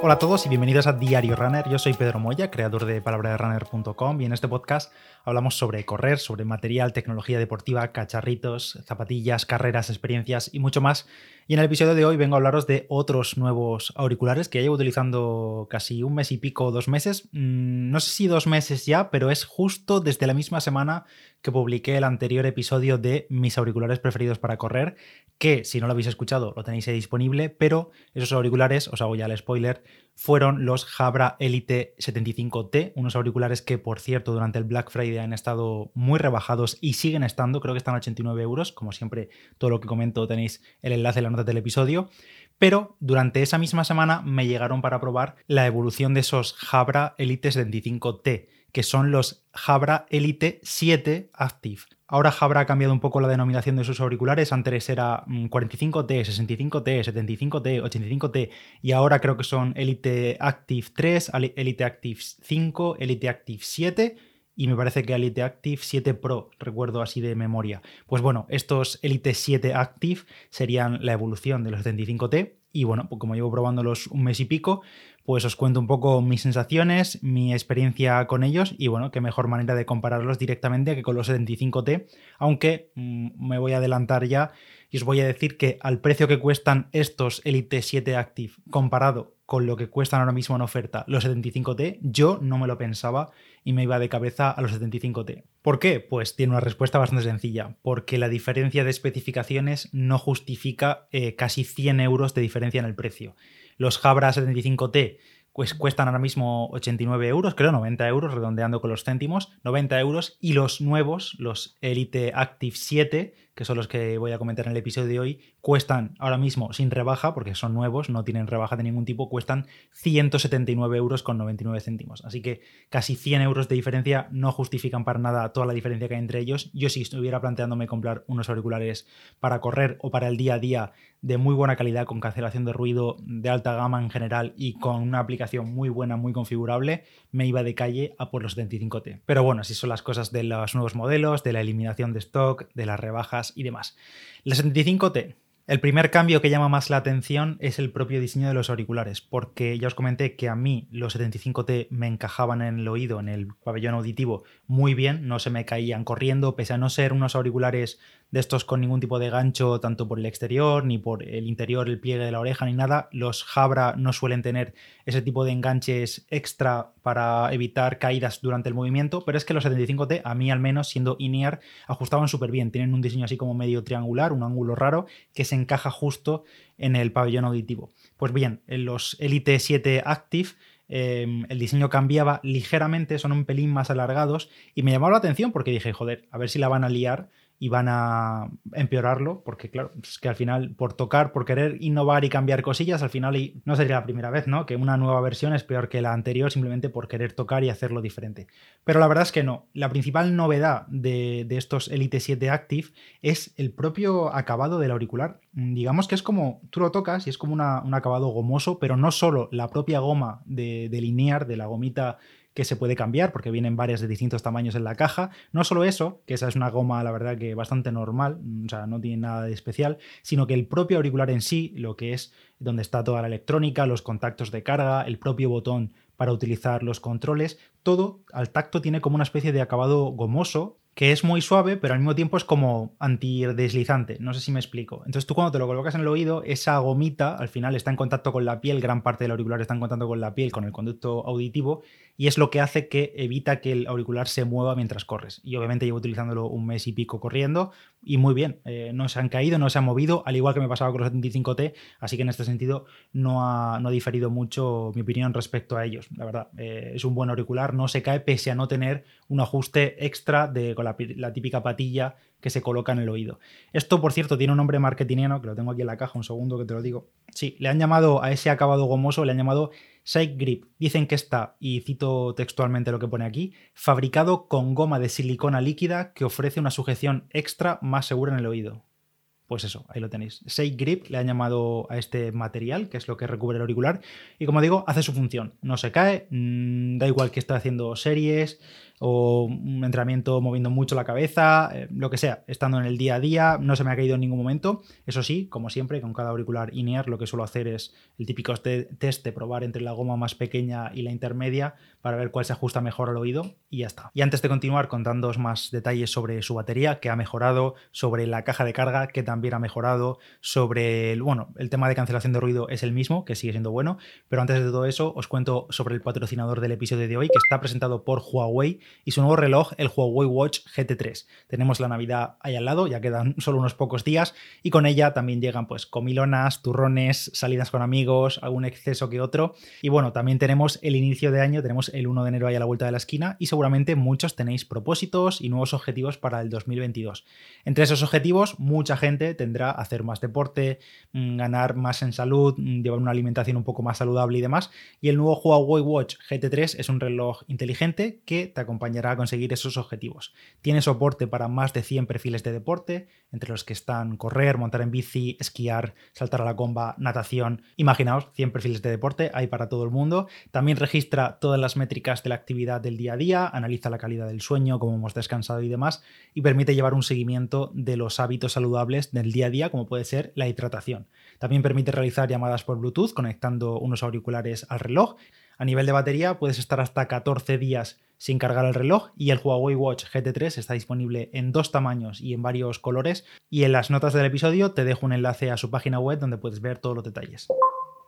Hola a todos y bienvenidos a Diario Runner. Yo soy Pedro Moya, creador de palabraderunner.com y en este podcast hablamos sobre correr, sobre material, tecnología deportiva, cacharritos, zapatillas, carreras, experiencias y mucho más. Y en el episodio de hoy vengo a hablaros de otros nuevos auriculares que llevo utilizando casi un mes y pico, dos meses. Mm, no sé si dos meses ya, pero es justo desde la misma semana que publiqué el anterior episodio de mis auriculares preferidos para correr, que si no lo habéis escuchado lo tenéis ahí disponible, pero esos auriculares, os hago ya el spoiler, fueron los Jabra Elite 75T, unos auriculares que por cierto durante el Black Friday han estado muy rebajados y siguen estando, creo que están a 89 euros, como siempre todo lo que comento tenéis el enlace en la nota del episodio, pero durante esa misma semana me llegaron para probar la evolución de esos Jabra Elite 75T que son los Jabra Elite 7 Active. Ahora Jabra ha cambiado un poco la denominación de sus auriculares, antes era 45T, 65T, 75T, 85T y ahora creo que son Elite Active 3, Elite Active 5, Elite Active 7 y me parece que Elite Active 7 Pro, recuerdo así de memoria. Pues bueno, estos Elite 7 Active serían la evolución de los 75T y bueno, pues como llevo probándolos un mes y pico, pues os cuento un poco mis sensaciones, mi experiencia con ellos y bueno, qué mejor manera de compararlos directamente que con los 75T, aunque mm, me voy a adelantar ya y os voy a decir que al precio que cuestan estos Elite 7 Active comparado con lo que cuestan ahora mismo en oferta los 75T, yo no me lo pensaba y me iba de cabeza a los 75T. ¿Por qué? Pues tiene una respuesta bastante sencilla, porque la diferencia de especificaciones no justifica eh, casi 100 euros de diferencia en el precio. Los Jabra 75T pues cuestan ahora mismo 89 euros, creo 90 euros, redondeando con los céntimos, 90 euros, y los nuevos, los Elite Active 7, que son los que voy a comentar en el episodio de hoy, cuestan ahora mismo sin rebaja, porque son nuevos, no tienen rebaja de ningún tipo, cuestan 179 euros con 99 céntimos. Así que casi 100 euros de diferencia no justifican para nada toda la diferencia que hay entre ellos. Yo si estuviera planteándome comprar unos auriculares para correr o para el día a día de muy buena calidad, con cancelación de ruido de alta gama en general y con una aplicación muy buena, muy configurable, me iba de calle a por los 75T. Pero bueno, así son las cosas de los nuevos modelos, de la eliminación de stock, de las rebajas y demás. La 75T el primer cambio que llama más la atención es el propio diseño de los auriculares, porque ya os comenté que a mí los 75T me encajaban en el oído, en el pabellón auditivo, muy bien, no se me caían corriendo, pese a no ser unos auriculares de estos con ningún tipo de gancho, tanto por el exterior, ni por el interior, el pliegue de la oreja, ni nada. Los Jabra no suelen tener ese tipo de enganches extra para evitar caídas durante el movimiento, pero es que los 75T, a mí al menos, siendo in-ear, ajustaban súper bien. Tienen un diseño así como medio triangular, un ángulo raro, que se encaja justo en el pabellón auditivo. Pues bien, en los Elite 7 Active em, el diseño cambiaba ligeramente, son un pelín más alargados y me llamó la atención porque dije, joder, a ver si la van a liar y van a empeorarlo, porque claro, es que al final por tocar, por querer innovar y cambiar cosillas, al final y no sería la primera vez, ¿no? Que una nueva versión es peor que la anterior simplemente por querer tocar y hacerlo diferente. Pero la verdad es que no. La principal novedad de, estos Elite 7 Active es el propio acabado del auricular. Digamos que es como, tú lo tocas y es como un acabado gomoso, pero no solo la propia goma de, de linear, de la gomita que se puede cambiar porque vienen varias de distintos tamaños en la caja. No solo eso, que esa es una goma, la verdad que bastante normal, o sea, no tiene nada de especial, sino que el propio auricular en sí, lo que es donde está toda la electrónica, los contactos de carga, el propio botón para utilizar los controles, todo al tacto tiene como una especie de acabado gomoso que es muy suave, pero al mismo tiempo es como antideslizante. No sé si me explico. Entonces tú cuando te lo colocas en el oído, esa gomita al final está en contacto con la piel, gran parte del auricular está en contacto con la piel, con el conducto auditivo, y es lo que hace que evita que el auricular se mueva mientras corres. Y obviamente llevo utilizándolo un mes y pico corriendo, y muy bien, eh, no se han caído, no se han movido, al igual que me pasaba con los 75T, así que en este sentido no ha, no ha diferido mucho mi opinión respecto a ellos. La verdad, eh, es un buen auricular, no se cae pese a no tener un ajuste extra de, con la, típica patilla que se coloca en el oído. Esto, por cierto, tiene un nombre marketingiano, que lo tengo aquí en la caja, un segundo que te lo digo. Sí, le han llamado a ese acabado gomoso, le han llamado Side Grip. Dicen que está, y cito textualmente lo que pone aquí, fabricado con goma de silicona líquida que ofrece una sujeción extra más segura en el oído. Pues eso, ahí lo tenéis. Shake Grip le han llamado a este material, que es lo que recubre el auricular, y como digo, hace su función. No se cae, mm, da igual que esté haciendo series, o un entrenamiento moviendo mucho la cabeza, eh, lo que sea, estando en el día a día, no se me ha caído en ningún momento. Eso sí, como siempre, con cada auricular in-ear lo que suelo hacer es el típico test de probar entre la goma más pequeña y la intermedia para ver cuál se ajusta mejor al oído y ya está. Y antes de continuar contándoos más detalles sobre su batería, que ha mejorado, sobre la caja de carga, que también ha mejorado, sobre el, bueno, el tema de cancelación de ruido es el mismo, que sigue siendo bueno, pero antes de todo eso os cuento sobre el patrocinador del episodio de hoy, que está presentado por Huawei y su nuevo reloj, el Huawei Watch GT3. Tenemos la Navidad ahí al lado, ya quedan solo unos pocos días, y con ella también llegan pues comilonas, turrones, salidas con amigos, algún exceso que otro. Y bueno, también tenemos el inicio de año, tenemos el 1 de enero ahí a la vuelta de la esquina, y seguramente muchos tenéis propósitos y nuevos objetivos para el 2022. Entre esos objetivos, mucha gente tendrá hacer más deporte, mm, ganar más en salud, mm, llevar una alimentación un poco más saludable y demás. Y el nuevo Huawei Watch GT3 es un reloj inteligente que te acompañará a conseguir esos objetivos. Tiene soporte para más de 100 perfiles de deporte, entre los que están correr, montar en bici, esquiar, saltar a la comba, natación. Imaginaos, 100 perfiles de deporte, hay para todo el mundo. También registra todas las métricas de la actividad del día a día, analiza la calidad del sueño, cómo hemos descansado y demás, y permite llevar un seguimiento de los hábitos saludables del día a día, como puede ser la hidratación. También permite realizar llamadas por Bluetooth conectando unos auriculares al reloj. A nivel de batería puedes estar hasta 14 días sin cargar el reloj y el Huawei Watch GT3 está disponible en dos tamaños y en varios colores y en las notas del episodio te dejo un enlace a su página web donde puedes ver todos los detalles.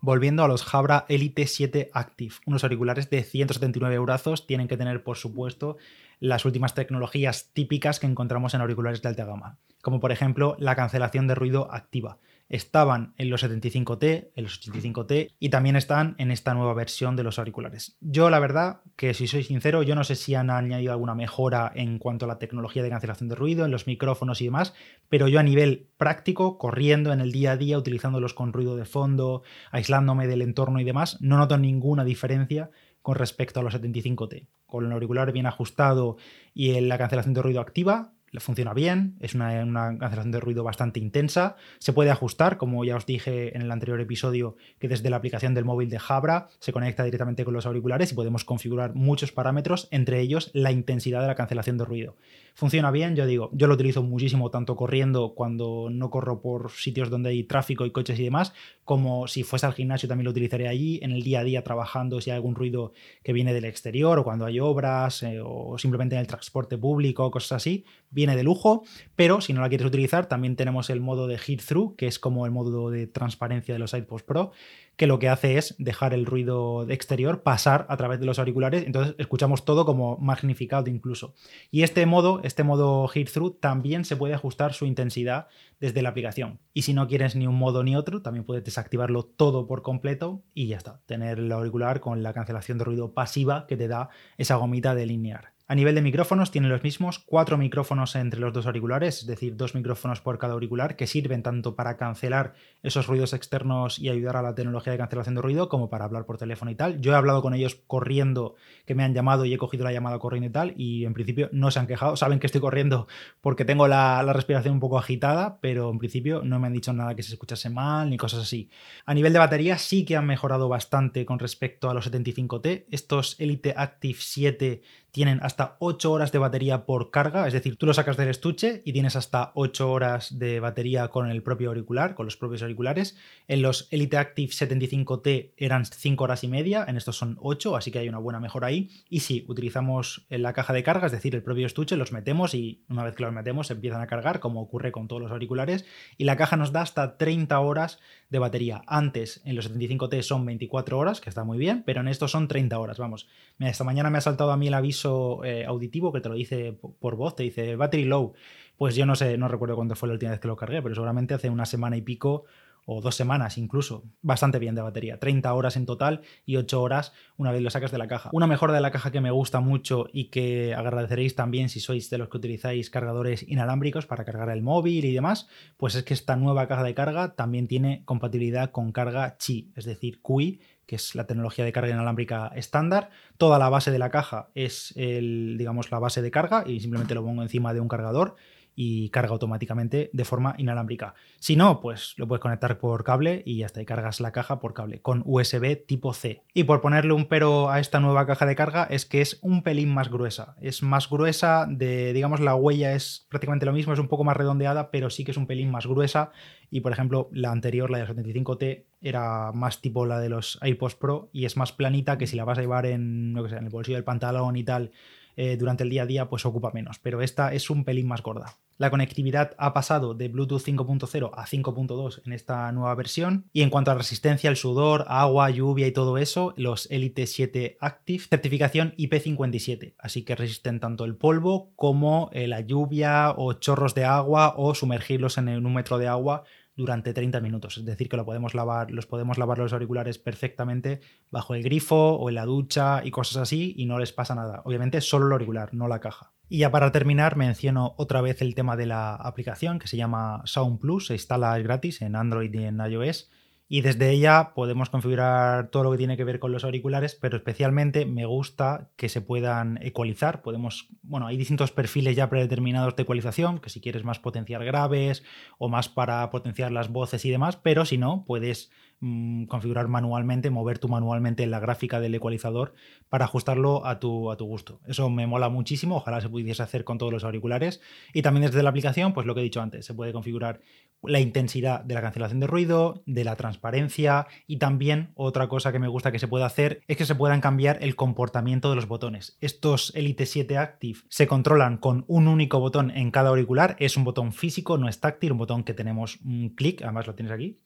Volviendo a los Jabra Elite 7 Active, unos auriculares de 179 euros tienen que tener por supuesto las últimas tecnologías típicas que encontramos en auriculares de alta gama, como por ejemplo la cancelación de ruido activa estaban en los 75T, en los 85T y también están en esta nueva versión de los auriculares. Yo la verdad que si soy sincero, yo no sé si han añadido alguna mejora en cuanto a la tecnología de cancelación de ruido, en los micrófonos y demás, pero yo a nivel práctico, corriendo en el día a día, utilizándolos con ruido de fondo, aislándome del entorno y demás, no noto ninguna diferencia con respecto a los 75T. Con el auricular bien ajustado y en la cancelación de ruido activa, funciona bien, es una, cancelación de ruido bastante intensa, se puede ajustar, como ya os dije en el anterior episodio, que desde la aplicación del móvil de Jabra se conecta directamente con los auriculares y podemos configurar muchos parámetros, entre ellos la intensidad de la cancelación de ruido. Funciona bien, yo digo, yo lo utilizo muchísimo tanto corriendo cuando no corro por sitios donde hay tráfico y coches y demás, como si fuese al gimnasio también lo utilizaré allí, en el día a día trabajando si hay algún ruido que viene del exterior o cuando hay obras eh, o simplemente en el transporte público, cosas así, viene de lujo, pero si no la quieres utilizar también tenemos el modo de hit through, que es como el modo de transparencia de los iPods Pro, que lo que hace es dejar el ruido exterior pasar a través de los auriculares, entonces escuchamos todo como magnificado incluso. Y este modo, este modo hear through, también se puede ajustar su intensidad desde la aplicación. Y si no quieres ni un modo ni otro, también puedes desactivarlo todo por completo y ya está, tener el auricular con la cancelación de ruido pasiva que te da esa gomita de linear. A nivel de micrófonos, tienen los mismos cuatro micrófonos entre los dos auriculares, es decir, dos micrófonos por cada auricular, que sirven tanto para cancelar esos ruidos externos y ayudar a la tecnología de cancelación de ruido, como para hablar por teléfono y tal. Yo he hablado con ellos corriendo, que me han llamado y he cogido la llamada corriendo y tal, y en principio no se han quejado. Saben que estoy corriendo porque tengo la, la respiración un poco agitada, pero en principio no me han dicho nada que se escuchase mal ni cosas así. A nivel de batería, sí que han mejorado bastante con respecto a los 75T. Estos Elite Active 7 tienen hasta 8 horas de batería por carga, es decir, tú lo sacas del estuche y tienes hasta 8 horas de batería con el propio auricular, con los propios auriculares. En los Elite Active 75T eran 5 horas y media, en estos son 8, así que hay una buena mejora ahí. Y si utilizamos la caja de carga, es decir, el propio estuche, los metemos y una vez que los metemos empiezan a cargar, como ocurre con todos los auriculares, y la caja nos da hasta 30 horas de batería. Antes, en los 75T son 24 horas, que está muy bien, pero en estos son 30 horas, vamos. esta mañana me ha saltado a mí el aviso eh, auditivo que te lo dice por voz, te dice battery low. Pues yo no sé, no recuerdo cuándo fue la última vez que lo cargué, pero seguramente hace una semana y pico o dos semanas incluso, bastante bien de batería, 30 horas en total y 8 horas una vez lo sacas de la caja. Una mejora de la caja que me gusta mucho y que agradeceréis también si sois de los que utilizáis cargadores inalámbricos para cargar el móvil y demás, pues es que esta nueva caja de carga también tiene compatibilidad con carga Qi, es decir, QI, que es la tecnología de carga inalámbrica estándar. Toda la base de la caja es el, digamos, la base de carga y simplemente lo pongo encima de un cargador y carga automáticamente de forma inalámbrica. Si no, pues lo puedes conectar por cable y hasta ahí cargas la caja por cable con USB tipo C. Y por ponerle un pero a esta nueva caja de carga es que es un pelín más gruesa. Es más gruesa de, digamos, la huella es prácticamente lo mismo, es un poco más redondeada, pero sí que es un pelín más gruesa. Y por ejemplo, la anterior, la de 75T, era más tipo la de los AirPods Pro y es más planita que si la vas a llevar en, no sé, en el bolsillo del pantalón y tal eh, durante el día a día pues ocupa menos, pero esta es un pelín más gorda. La conectividad ha pasado de Bluetooth 5.0 a 5.2 en esta nueva versión. Y en cuanto a resistencia al sudor, agua, lluvia y todo eso, los Elite 7 Active, certificación IP57. Así que resisten tanto el polvo como eh, la lluvia o chorros de agua o sumergirlos en un metro de agua durante 30 minutos. Es decir, que lo podemos lavar, los podemos lavar los auriculares perfectamente bajo el grifo o en la ducha y cosas así y no les pasa nada. Obviamente solo el auricular, no la caja. Y ya para terminar, menciono otra vez el tema de la aplicación que se llama Sound Plus, se instala gratis en Android y en iOS y desde ella podemos configurar todo lo que tiene que ver con los auriculares, pero especialmente me gusta que se puedan ecualizar. Podemos, bueno, hay distintos perfiles ya predeterminados de ecualización, que si quieres más potenciar graves o más para potenciar las voces y demás, pero si no, puedes Mm, configurar manualmente, mover tú manualmente la gráfica del ecualizador para ajustarlo a tu, a tu gusto. Eso me mola muchísimo, ojalá se pudiese hacer con todos los auriculares. Y también desde la aplicación, pues lo que he dicho antes, se puede configurar la intensidad de la cancelación de ruido, de la transparencia y también otra cosa que me gusta que se pueda hacer es que se puedan cambiar el comportamiento de los botones. Estos Elite 7 Active se controlan con un único botón en cada auricular, es un botón físico, no es táctil, un botón que tenemos un clic, además lo tienes aquí,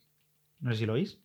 no sé si lo oís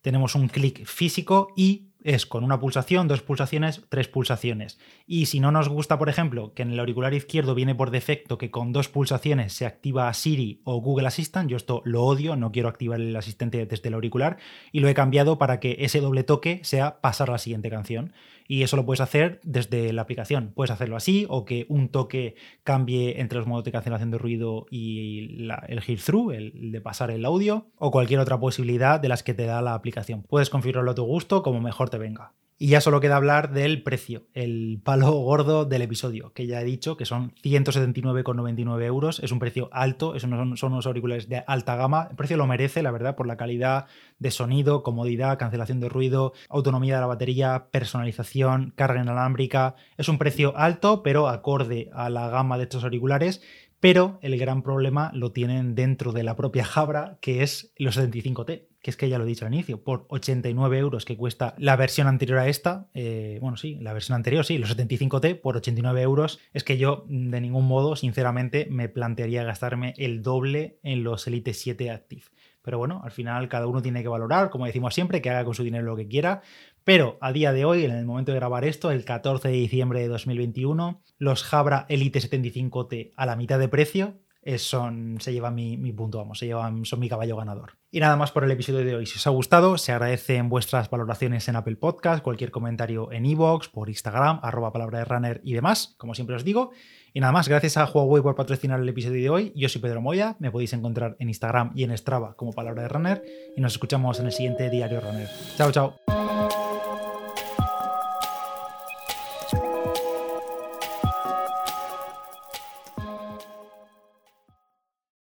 tenemos un clic físico y es con una pulsación, dos pulsaciones, tres pulsaciones. Y si no nos gusta, por ejemplo, que en el auricular izquierdo viene por defecto que con dos pulsaciones se activa Siri o Google Assistant, yo esto lo odio, no quiero activar el asistente desde el auricular y lo he cambiado para que ese doble toque sea pasar la siguiente canción y eso lo puedes hacer desde la aplicación. Puedes hacerlo así o que un toque cambie entre los modos de cancelación de ruido y el hear through, el de pasar el audio o cualquier otra posibilidad de las que te da la aplicación. Puedes configurarlo a tu gusto como mejor te venga. Y ya solo queda hablar del precio, el palo gordo del episodio, que ya he dicho que son 179,99 euros. Es un precio alto, son, son unos auriculares de alta gama. El precio lo merece, la verdad, por la calidad de sonido, comodidad, cancelación de ruido, autonomía de la batería, personalización, carga inalámbrica. Es un precio alto, pero acorde a la gama de estos auriculares. Pero el gran problema lo tienen dentro de la propia Jabra, que es los 75T que es que ya lo he dicho al inicio, por 89 euros que cuesta la versión anterior a esta, eh, bueno, sí, la versión anterior, sí, los 75T por 89 euros, es que yo de ningún modo, sinceramente, me plantearía gastarme el doble en los Elite 7 Active. Pero bueno, al final cada uno tiene que valorar, como decimos siempre, que haga con su dinero lo que quiera. Pero a día de hoy, en el momento de grabar esto, el 14 de diciembre de 2021, los Jabra Elite 75T a la mitad de precio, son, se lleva mi, punto, vamos, se llevan, son mi caballo ganador. Y nada más por el episodio de hoy. Si os ha gustado, se agradecen vuestras valoraciones en Apple Podcast, cualquier comentario en iVoox, por Instagram, arroba palabra de runner y demás, como siempre os digo. Y nada más, gracias a Huawei por patrocinar el episodio de hoy. Yo soy Pedro Moya, me podéis encontrar en Instagram y en Strava como palabra de runner. Y nos escuchamos en el siguiente Diario Runner. Chao, chao.